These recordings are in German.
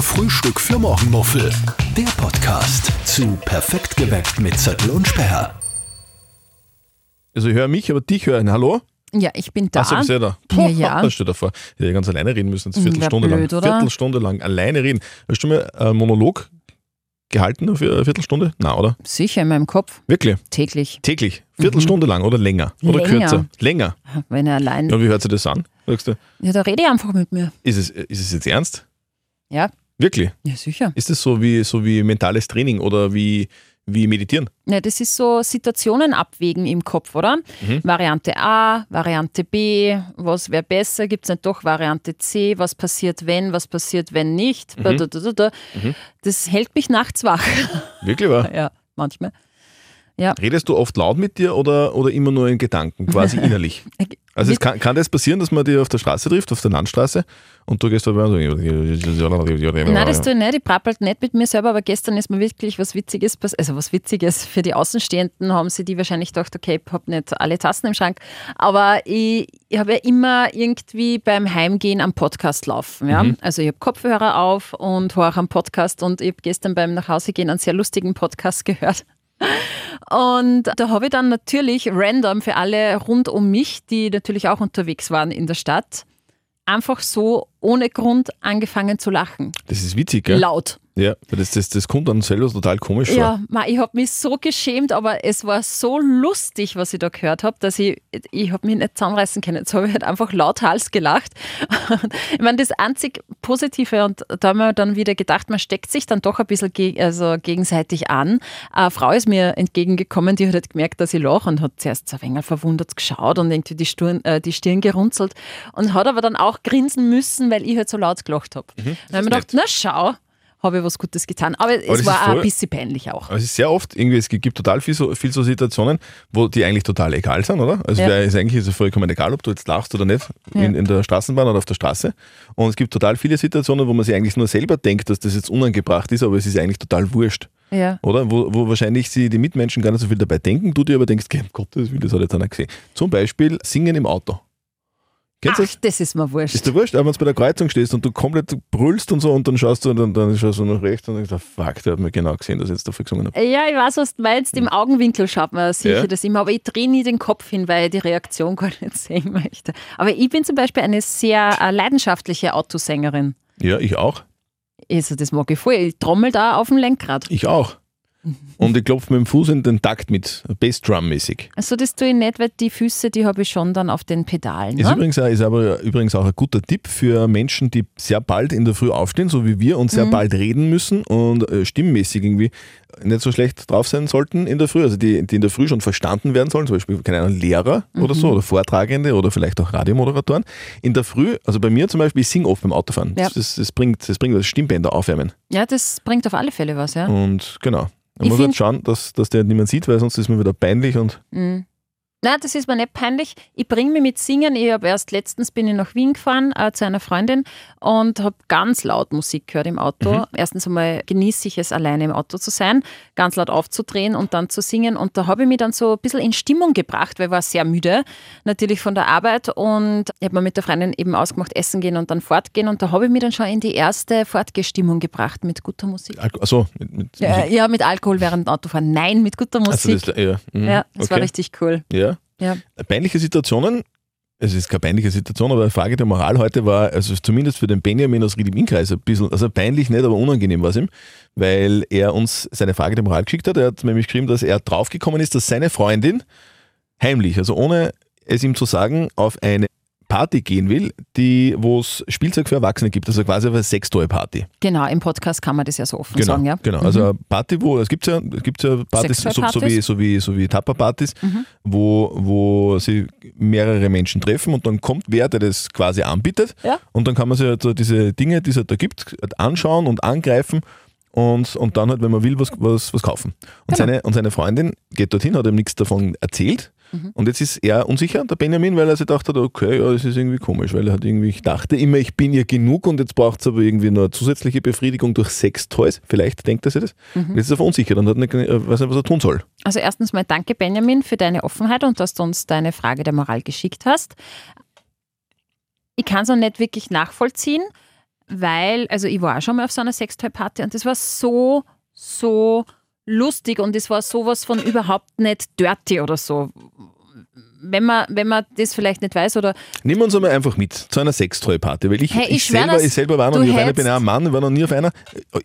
Frühstück für Morgenmuffel. Der Podcast zu Perfekt geweckt mit Zettel und Sperr. Also ich höre mich, aber dich hören. Hallo? Ja, ich bin da. Achso, bist du da. Ja, ja. Da steht davor. Ich hätte ganz alleine reden müssen, jetzt Hm, Viertelstunde blöd, lang. oder? Viertelstunde lang alleine reden. Hast du mal einen Monolog gehalten für eine Viertelstunde? Na, oder? Sicher in meinem Kopf, Wirklich? täglich. Täglich? Viertelstunde lang oder länger? Oder Mhm. Länger. kürzer? Länger. Wenn er allein. Ja, und wie hört sich das an? Sagst du, Ja, da rede ich einfach mit mir. ist es, ist es jetzt ernst? Ja, Wirklich? ja sicher. Ist das so wie, so wie mentales Training oder wie, wie meditieren? Ja, das ist so Situationen abwägen im Kopf, oder? Mhm. Variante A, Variante B, was wäre besser? Gibt es nicht doch Variante C? Was passiert, wenn? Was passiert, wenn nicht? Mhm. Da. Das hält mich nachts wach. Wirklich wahr? ja, manchmal. Redest du oft laut mit dir oder, oder immer nur in Gedanken, quasi innerlich? Also es kann, kann das passieren, dass man dich auf der Straße trifft, auf der Landstraße und du gehst dabei und so... Nein, das tue ich nicht. Ich prappelt nicht mit mir selber, aber gestern ist mir wirklich was Witziges passiert. Also was Witziges für die Außenstehenden haben sie die wahrscheinlich gedacht, okay, ich habe nicht alle Tassen im Schrank. Aber ich, ich habe ja immer irgendwie beim Heimgehen am Podcast laufen. Ja? Also ich habe Kopfhörer auf und höre am Podcast und ich habe gestern beim Nachhausegehen einen sehr lustigen Podcast gehört. Und da habe ich dann natürlich random für alle rund um mich, die natürlich auch unterwegs waren in der Stadt, einfach so ohne Grund angefangen zu lachen. Das ist witzig, gell? Laut. Ja, das, das, das kommt dann selber total komisch vor. Ja, ich habe mich so geschämt, aber es war so lustig, was ich da gehört habe, dass ich, ich habe mich nicht zusammenreißen können. Jetzt habe ich halt einfach lauthals gelacht. ich meine, das einzig Positive, und da haben wir dann wieder gedacht, man steckt sich dann doch ein bisschen ge also gegenseitig an. Eine Frau ist mir entgegengekommen, die hat halt gemerkt, dass ich lache und hat zuerst so ein wenig verwundert geschaut und irgendwie die Stirn, äh, die Stirn gerunzelt und hat aber dann auch grinsen müssen, weil ich halt so laut gelacht habe. dann habe ich mir ist gedacht, na schau, habe ich was Gutes getan. Aber, das es war auch voll- ein bisschen peinlich auch. Aber es ist sehr oft, irgendwie, es gibt total viel so, viel so Situationen, wo die eigentlich total egal sind, oder? Also Ja. ist eigentlich ist ja vollkommen egal, ob du jetzt lachst oder nicht, in, in der Straßenbahn oder auf der Straße. Und es gibt total viele Situationen, wo man sich eigentlich nur selber denkt, dass das jetzt unangebracht ist, aber es ist eigentlich total wurscht. Ja. Oder? Wo, wo wahrscheinlich sie die Mitmenschen gar nicht so viel dabei denken, du dir aber denkst, um Gottes Willen, das hat jetzt einer gesehen. Zum Beispiel Singen im Auto. Kennst du Ach, das? das ist mir wurscht. Ist dir wurscht, aber wenn du bei der Kreuzung stehst und du komplett brüllst und so und dann schaust du und dann, dann schaust du nach rechts und denkst, ah, fuck, der hat mir genau gesehen, dass ich jetzt dafür gesungen habe. ja, ich weiß, was du meinst. Im Augenwinkel schaut man sicher Ja. das immer, aber ich drehe nie den Kopf hin, weil ich die Reaktion gar nicht sehen möchte. Aber ich bin zum Beispiel eine sehr äh, leidenschaftliche Autosängerin. Ja, ich auch. Also das mag ich voll. Ich trommel da auf dem Lenkrad. Ich auch. Und ich klopfe mit dem Fuß in den Takt mit, Bassdrum-mäßig. Also das tue ich nicht, weil die Füße, die habe ich schon dann auf den Pedalen. Ist, Ne? übrigens, auch- ist aber übrigens auch ein guter Tipp für Menschen, die sehr bald in der Früh aufstehen, so wie wir, und sehr bald reden müssen und äh, stimmmäßig irgendwie nicht so schlecht drauf sein sollten in der Früh, also die, die in der Früh schon verstanden werden sollen, zum Beispiel, keine Ahnung, Lehrer oder so, oder Vortragende oder vielleicht auch Radiomoderatoren. In der Früh, also bei mir zum Beispiel, ich singe oft beim Autofahren. Ja. Das, das, das bringt, das bringt das Stimmbänder aufwärmen. Ja, das bringt auf alle Fälle was, ja. Und genau. Man Ich muss halt schauen, dass, dass der niemand sieht, weil sonst ist mir wieder peinlich und Mhm. Nein, das ist mir nicht peinlich. Ich bringe mich mit Singen. Ich habe erst letztens bin ich nach Wien gefahren äh, zu einer Freundin und habe ganz laut Musik gehört im Auto. Mhm. Erstens einmal genieße ich es, alleine im Auto zu sein, ganz laut aufzudrehen und dann zu singen. Und da habe ich mich dann so ein bisschen in Stimmung gebracht, weil ich war sehr müde, natürlich von der Arbeit. Und ich habe mir mit der Freundin eben ausgemacht, essen gehen und dann fortgehen. Und da habe ich mich dann schon in die erste Fortgestimmung gebracht mit guter Musik. Alko also mit, mit Ja, Musik. ja, mit Alkohol während dem Autofahren. Nein, mit guter Also Musik. das, ja, mhm, ja, das war okay. richtig cool. Ja. Ja. Peinliche Situationen, es ist keine peinliche Situation, aber eine Frage der Moral heute war, also zumindest für den Benjamin aus Ried-im-Innkreis ein bisschen, also peinlich nicht, aber unangenehm war es ihm, weil er uns seine Frage der Moral geschickt hat. Er hat nämlich geschrieben, dass er draufgekommen ist, dass seine Freundin heimlich, also ohne es ihm zu sagen, auf eine Party gehen will, die, wo es Spielzeug für Erwachsene gibt, also quasi eine Sextoy-Party. Genau, im Podcast kann man das ja so offen Genau, sagen, ja. genau. Also eine Party, wo es gibt ja, es gibt ja Partys, so, so wie, so wie, so wie Tupper-Partys, wo, wo sie mehrere Menschen treffen und dann kommt wer, der das quasi anbietet Ja. und dann kann man sich halt so diese Dinge, die es halt da gibt, anschauen und angreifen und, und dann halt, wenn man will, was, was, was kaufen. Und, Genau. seine, und seine Freundin geht dorthin, hat ihm nichts davon erzählt Mhm. und jetzt ist er unsicher, der Benjamin, weil er sich gedacht hat, okay, ja, das ist irgendwie komisch, weil er hat irgendwie, ich dachte immer, ich bin ihr genug und jetzt braucht es aber irgendwie noch eine zusätzliche Befriedigung durch Sextoys. Vielleicht denkt er sich das. Mhm. Jetzt ist er verunsichert und hat nicht, äh, weiß nicht, was er tun soll. Also erstens mal danke Benjamin für deine Offenheit und dass du uns deine Frage der Moral geschickt hast. Ich kann es noch nicht wirklich nachvollziehen. weil, also ich war auch schon mal auf so einer Sextoy-Party und das war so, so lustig und es war sowas von überhaupt nicht dirty oder so. Wenn man, wenn man das vielleicht nicht weiß oder Nimm uns einmal einfach mit zu einer Sextreu-Party, weil ich, Hey, ich ich, schwör, selber, ich selber war noch nie auf einer, bin auch ein Mann, ich war noch nie auf einer.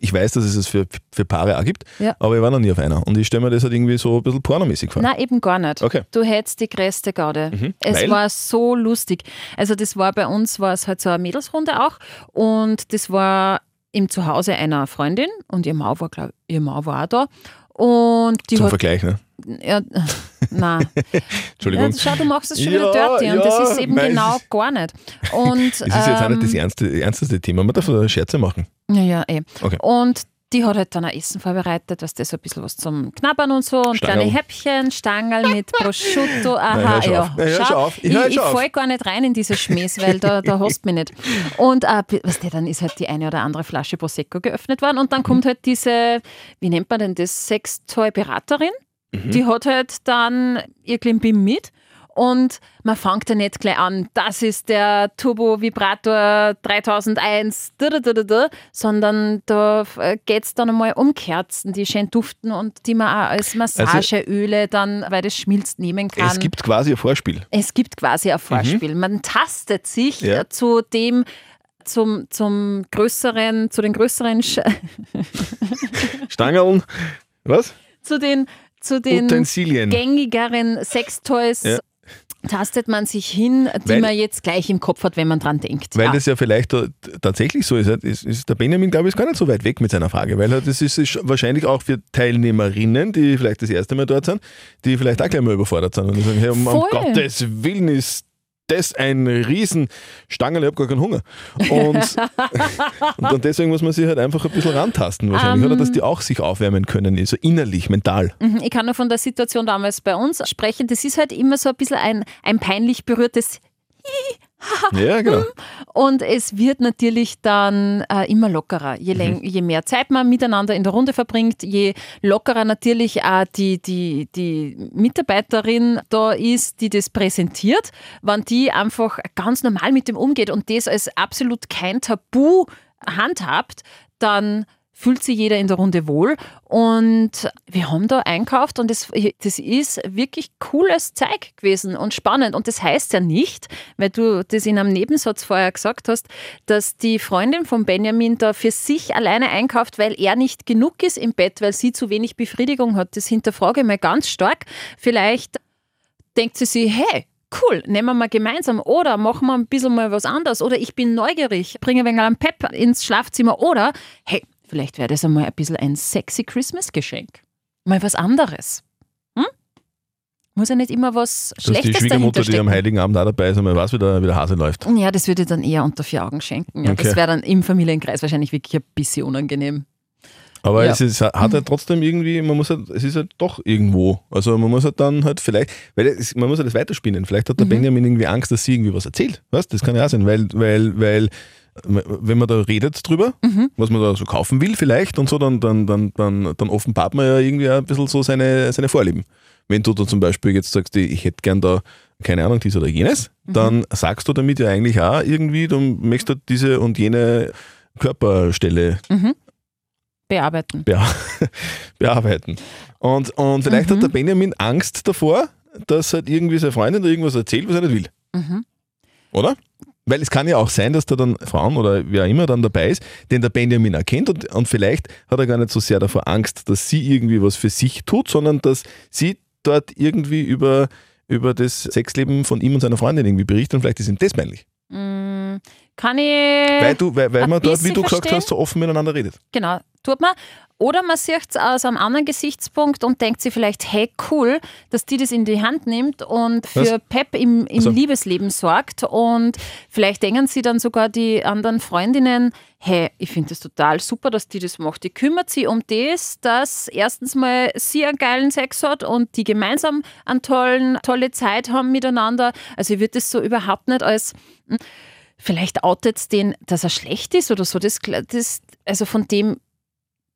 Ich weiß, dass es es für, für Paare auch gibt, Ja. aber ich war noch nie auf einer. Und ich stelle mir das halt irgendwie so ein bisschen pornomäßig vor. Nein, eben gar nicht. Okay. Du hättest die größte Gaude. Es weil? war so lustig. Also das war bei uns, war es halt so eine Mädelsrunde auch und das war im Zuhause einer Freundin und ihr Mau war, glaub, ihr Mau war auch da. Und die Zum hat, Vergleich, ne? ja, nein. Entschuldigung. Ja, schau, du machst es schon Ja, wieder dirty und ja, das ist eben nein, es genau gar nicht. Und, Es ist jetzt auch nicht das ähm, ernste, ernsteste Thema. Man darf da Scherze machen. Ja, ja, eh. Okay. Und die hat halt dann ein Essen vorbereitet, dass das so ein bisschen was zum Knabbern und so und Stangerl. kleine Häppchen, Stangerl mit Prosciutto, aha, schon ja. Nein, schon auf. Ich Ich, ich, fall gar nicht rein in diese Schmähs, weil da, da hast du mich nicht. Und äh, was der dann ist halt die eine oder andere Flasche Prosecco geöffnet worden und dann kommt Mhm. halt diese, wie nennt man denn das, Sextoy-Beraterin, Mhm. die hat halt dann ihr Klimbim mit und man fängt ja nicht gleich an, das ist der Turbo Vibrator 3001, da, da, da, da, da, sondern da geht es dann einmal um Kerzen, die schön duften und die man auch als Massageöle dann, weil das schmilzt, nehmen kann. Es gibt quasi ein Vorspiel. Es gibt quasi ein Vorspiel. Man tastet sich Ja. äh, zu dem, zum, zum größeren, zu den größeren, Sch Stangeln, was? zu den, zu den Utensilien. gängigeren Sextoys Ja. Tastet man sich hin, die Weil- man jetzt gleich im Kopf hat, wenn man dran denkt. Weil ja. das ja vielleicht tatsächlich so ist, ist, ist der Benjamin, glaube ich, ist gar nicht so weit weg mit seiner Frage, weil das ist, ist wahrscheinlich auch für Teilnehmerinnen, die vielleicht das erste Mal dort sind, die vielleicht auch gleich mal überfordert sind und sagen, hey, um, um. Gottes Willen ist das ein Riesenstangerl, ich habe gar keinen Hunger. Und, und deswegen muss man sich halt einfach ein bisschen rantasten wahrscheinlich, Ähm. oder? Dass die auch sich aufwärmen können, so innerlich, mental. Mhm, Ich kann nur von der Situation damals bei uns sprechen. Das ist halt immer so ein bisschen ein, ein peinlich berührtes Ja, genau. Und es wird natürlich dann äh, immer lockerer. Je, läng je mehr Zeit man miteinander in der Runde verbringt, je lockerer natürlich auch die, die, die Mitarbeiterin da ist, die das präsentiert, wenn die einfach ganz normal mit dem umgeht und das als absolut kein Tabu handhabt, dann fühlt sich jeder in der Runde wohl. Und wir haben da einkauft und das, das ist wirklich cooles Zeug gewesen und spannend. Und das heißt ja nicht, weil du das in einem Nebensatz vorher gesagt hast, dass die Freundin von Benjamin da für sich alleine einkauft, weil er nicht genug ist im Bett, weil sie zu wenig Befriedigung hat. Das hinterfrage ich mal ganz stark. Vielleicht denkt sie sich, hey, cool, nehmen wir mal gemeinsam oder machen wir ein bisschen mal was anderes oder ich bin neugierig, bringe ein wenig einen Pep ins Schlafzimmer oder hey, vielleicht wäre das einmal ein bisschen ein sexy Christmas-Geschenk. Mal was anderes. Hm? Muss ja nicht immer was Dass die Schlechtes Schwiegermutter, die am. Heiligen Abend auch dabei ist, man weiß, wie der, wie der Hase läuft. Ja, das würde ich dann eher unter vier Augen schenken. Ja, Okay. Das wäre dann im Familienkreis wahrscheinlich wirklich ein bisschen unangenehm. Aber Ja. es ist, hat halt trotzdem irgendwie, man muss halt, es ist halt doch irgendwo. Also man muss halt dann halt vielleicht, weil es, man muss halt das weiterspinnen. Vielleicht hat der Benjamin irgendwie Angst, dass sie irgendwie was erzählt. Weißt? Das kann ja auch sein, weil, weil, weil wenn man da redet drüber, was man da so kaufen will vielleicht und so, dann, dann, dann, dann, dann offenbart man ja irgendwie auch ein bisschen so seine, seine Vorlieben. Wenn du da zum Beispiel jetzt sagst, ich hätte gern da, keine Ahnung, dies oder jenes, dann sagst du damit ja eigentlich auch irgendwie, du möchtest halt diese und jene Körperstelle Bearbeiten. bea bearbeiten. Und, und vielleicht hat der Benjamin Angst davor, dass halt irgendwie seine Freundin da irgendwas erzählt, was er nicht will. Mhm. Oder? Weil es kann ja auch sein, dass da dann Frauen oder wer auch immer dann dabei ist, den der Benjamin erkennt und, und vielleicht hat er gar nicht so sehr davor Angst, dass sie irgendwie was für sich tut, sondern dass sie dort irgendwie über, über das Sexleben von ihm und seiner Freundin irgendwie berichtet und vielleicht ist ihm das peinlich. Mm, Kann ich. Weil, du, weil, weil man dort, wie du gesagt verstehen. hast, so offen miteinander redet. Genau, tut man. Oder man sieht es aus einem anderen Gesichtspunkt und denkt sich vielleicht, hey, cool, dass die das in die Hand nimmt und für Was? Pep im, im Also- Liebesleben sorgt. Und vielleicht denken sie dann sogar die anderen Freundinnen, hey, ich finde das total super, dass die das macht. Die kümmert sich um das, dass erstens mal sie einen geilen Sex hat und die gemeinsam eine tollen, tolle Zeit haben miteinander. Also ich würde das so überhaupt nicht als hm, vielleicht outet es den, dass er schlecht ist oder so. Das, das, also von dem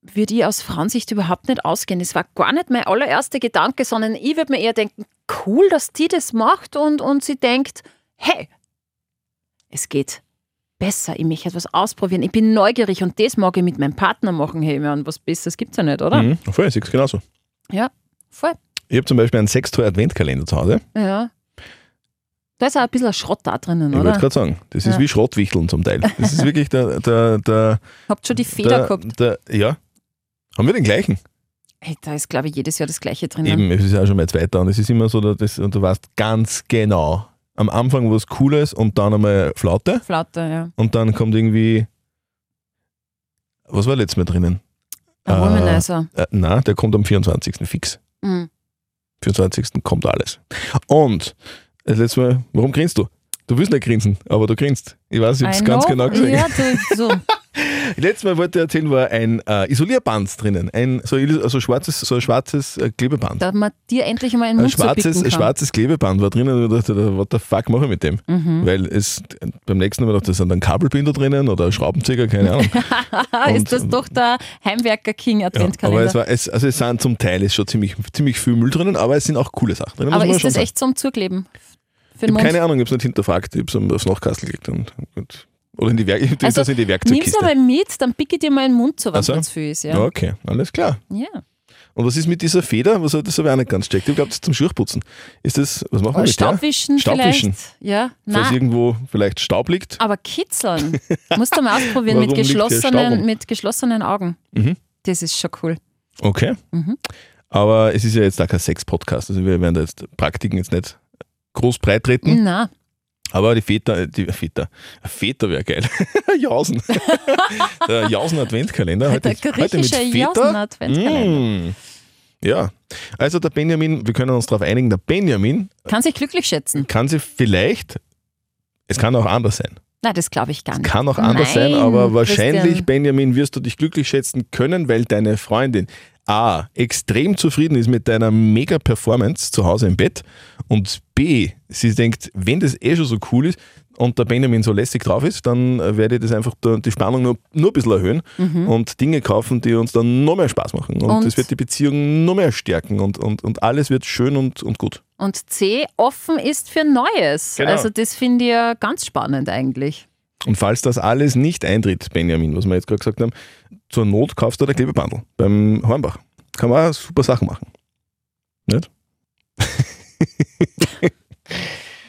würde ich aus Frauensicht überhaupt nicht ausgehen. Das war gar nicht mein allererster Gedanke, sondern ich würde mir eher denken, cool, dass die das macht und, und sie denkt, hey, es geht. besser, ich möchte etwas ausprobieren, ich bin neugierig und das mag ich mit meinem Partner machen. Hey, man, was Besseres gibt es ja nicht, oder? Mhm. Voll, ich sehe es genauso. Ja, voll. Ich habe zum Beispiel einen sechstoy Adventkalender zu Hause. Ja. Da ist auch ein bisschen Schrott da drinnen, Ich oder? wollte gerade sagen, das ist Ja. wie Schrottwichteln zum Teil. Das ist wirklich der, der, der, Habt schon die Feder der, gehabt. der ja. Haben wir den gleichen? Hey, da ist, glaube ich, jedes Jahr das Gleiche drinnen. Eben, es ist ja auch schon mein zweiter und es ist immer so, dass das, und du weißt ganz genau, am Anfang was Cooles und dann einmal Flaute Flaute, ja. und dann kommt irgendwie, was war letztes Mal drinnen? Ein Äh, Womanizer. Äh, nein, der kommt am 24. fix. Mhm. 24. kommt alles. Und das letzte Mal, warum grinst du? Du willst nicht grinsen, aber du grinst. Ich weiß, ich habe es I ganz genau gesehen. Ja, du, so. Letztes Mal wollte ich erzählen, war ein äh, Isolierband drinnen. Ein so, so schwarzes, so ein schwarzes äh, Klebeband. da man dir endlich mal einen Ein Mund schwarzes, ein kann. schwarzes Klebeband war drinnen und ich dachte, what the fuck mache ich mit dem? Mhm. Weil es beim nächsten Mal dachte, da sind dann Kabelbinder drinnen oder ein Schraubenzieher, keine Ahnung. Ah, ist Und- das doch der Heimwerker King Ja, aber Adventkalender? es war, es, also es sind zum Teil ist schon ziemlich, ziemlich viel Müll drinnen, aber es sind auch coole Sachen drinnen. aber ist das sagen. echt zum Zukleben? Ich habe keine Ahnung, ich habe es nicht hinterfragt, ich habe es aufs Nachkastel gelegt und, und oder in die, Werk, Also, das in die Nimm's Werkzeugkiste. aber mit, dann picke ich dir mal in den Mund so, wenn Ach so? es zu viel ist. Ja. Ja. Okay, alles klar. ja. Und was ist mit dieser Feder? Was, das habe ich auch nicht ganz checkt. Ich glaube, das ist zum Schuchputzen. Ist das, was machen wir mit der? Staubwischen, Staubwischen. vielleicht. Ja, Falls nein. irgendwo vielleicht Staub liegt. Aber kitzeln. Musst du mal ausprobieren mit geschlossenen, mit geschlossenen Augen. Mhm. Das ist schon cool. Okay. Mhm. Aber es ist ja jetzt auch kein Sex-Podcast. Also wir werden da jetzt Praktiken jetzt nicht groß breit treten. Aber die Väter, die Väter, Väter wäre geil. Jausen. der Jausen-Adventkalender. Heute, der griechische Väter. Jausen-Adventskalender. Mm. Ja. Also der Benjamin, wir können uns darauf einigen, der Benjamin Kann sich glücklich schätzen. kann sich vielleicht, es kann auch anders sein. Nein, das glaube ich gar nicht. Kann auch anders Nein, sein, aber wahrscheinlich, Christian. Benjamin, wirst du dich glücklich schätzen können, weil deine Freundin A. extrem zufrieden ist mit deiner mega Performance zu Hause im Bett und B. sie denkt, wenn das eh schon so cool ist und der Benjamin so lässig drauf ist, dann äh, werde ich das einfach die Spannung nur, nur ein bisschen erhöhen und Dinge kaufen, die uns dann noch mehr Spaß machen. Und, Mhm. Und- das wird die Beziehung noch mehr stärken und, und, und alles wird schön und, und gut. Und C, offen ist für Neues. Genau. Also das finde ich ja ganz spannend eigentlich. Und falls das alles nicht eintritt, Benjamin, was wir jetzt gerade gesagt haben, zur Not kaufst du der Klebebandel beim Hornbach. Kann man auch super Sachen machen. Nicht?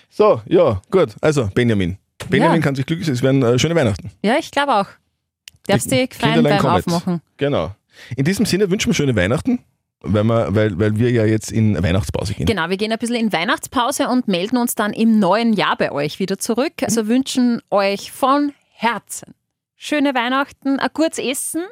so, ja, gut. Also, Benjamin. Benjamin Ja. kann sich glücklich sein. Es werden äh, schöne Weihnachten. Ja, ich glaube auch. Darfst Die dich freuen beim kommen jetzt. Aufmachen. Genau. In diesem Sinne wünschen wir schöne Weihnachten, weil, wir, weil, weil wir ja jetzt in Weihnachtspause gehen. Genau, wir gehen ein bisschen in Weihnachtspause und melden uns dann im neuen Jahr bei euch wieder zurück. Also wünschen euch von Herzen schöne Weihnachten, ein gutes Essen,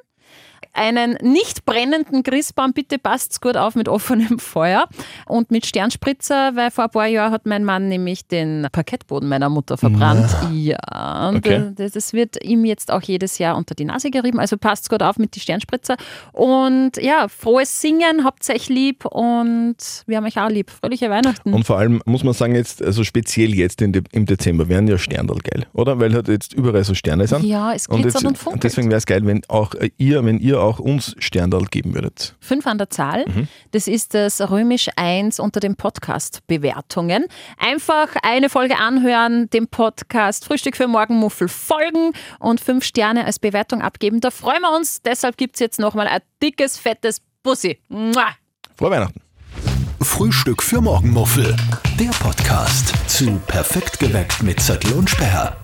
einen nicht brennenden Christbaum, bitte passt's gut auf mit offenem Feuer und mit Sternspritzer, weil vor ein paar Jahren hat mein Mann nämlich den Parkettboden meiner Mutter verbrannt. Ja, und Okay. das, das wird ihm jetzt auch jedes Jahr unter die Nase gerieben, also passt's gut auf mit die Sternspritzer und ja, frohes Singen, habt euch lieb und wir haben euch auch lieb. Fröhliche Weihnachten. Und vor allem muss man sagen, jetzt, also speziell jetzt de, im Dezember werden ja Sterndal geil, oder? Weil halt jetzt überall so Sterne sind. ja, es Und, glitzert jetzt, und, funkelt. deswegen wäre es geil, wenn auch äh, ihr, wenn ihr auch uns Sterndal geben würdet. Fünf an der Zahl. Das ist das Römisch 1 unter den Podcast-Bewertungen. Einfach eine Folge anhören, dem Podcast Frühstück für Morgenmuffel folgen und fünf Sterne als Bewertung abgeben. Da freuen wir uns. Deshalb gibt es jetzt nochmal ein dickes, fettes Bussi. Mua. Frohe Weihnachten. Frühstück für Morgenmuffel. Der Podcast zu Perfekt geweckt mit Zettel und Sperr.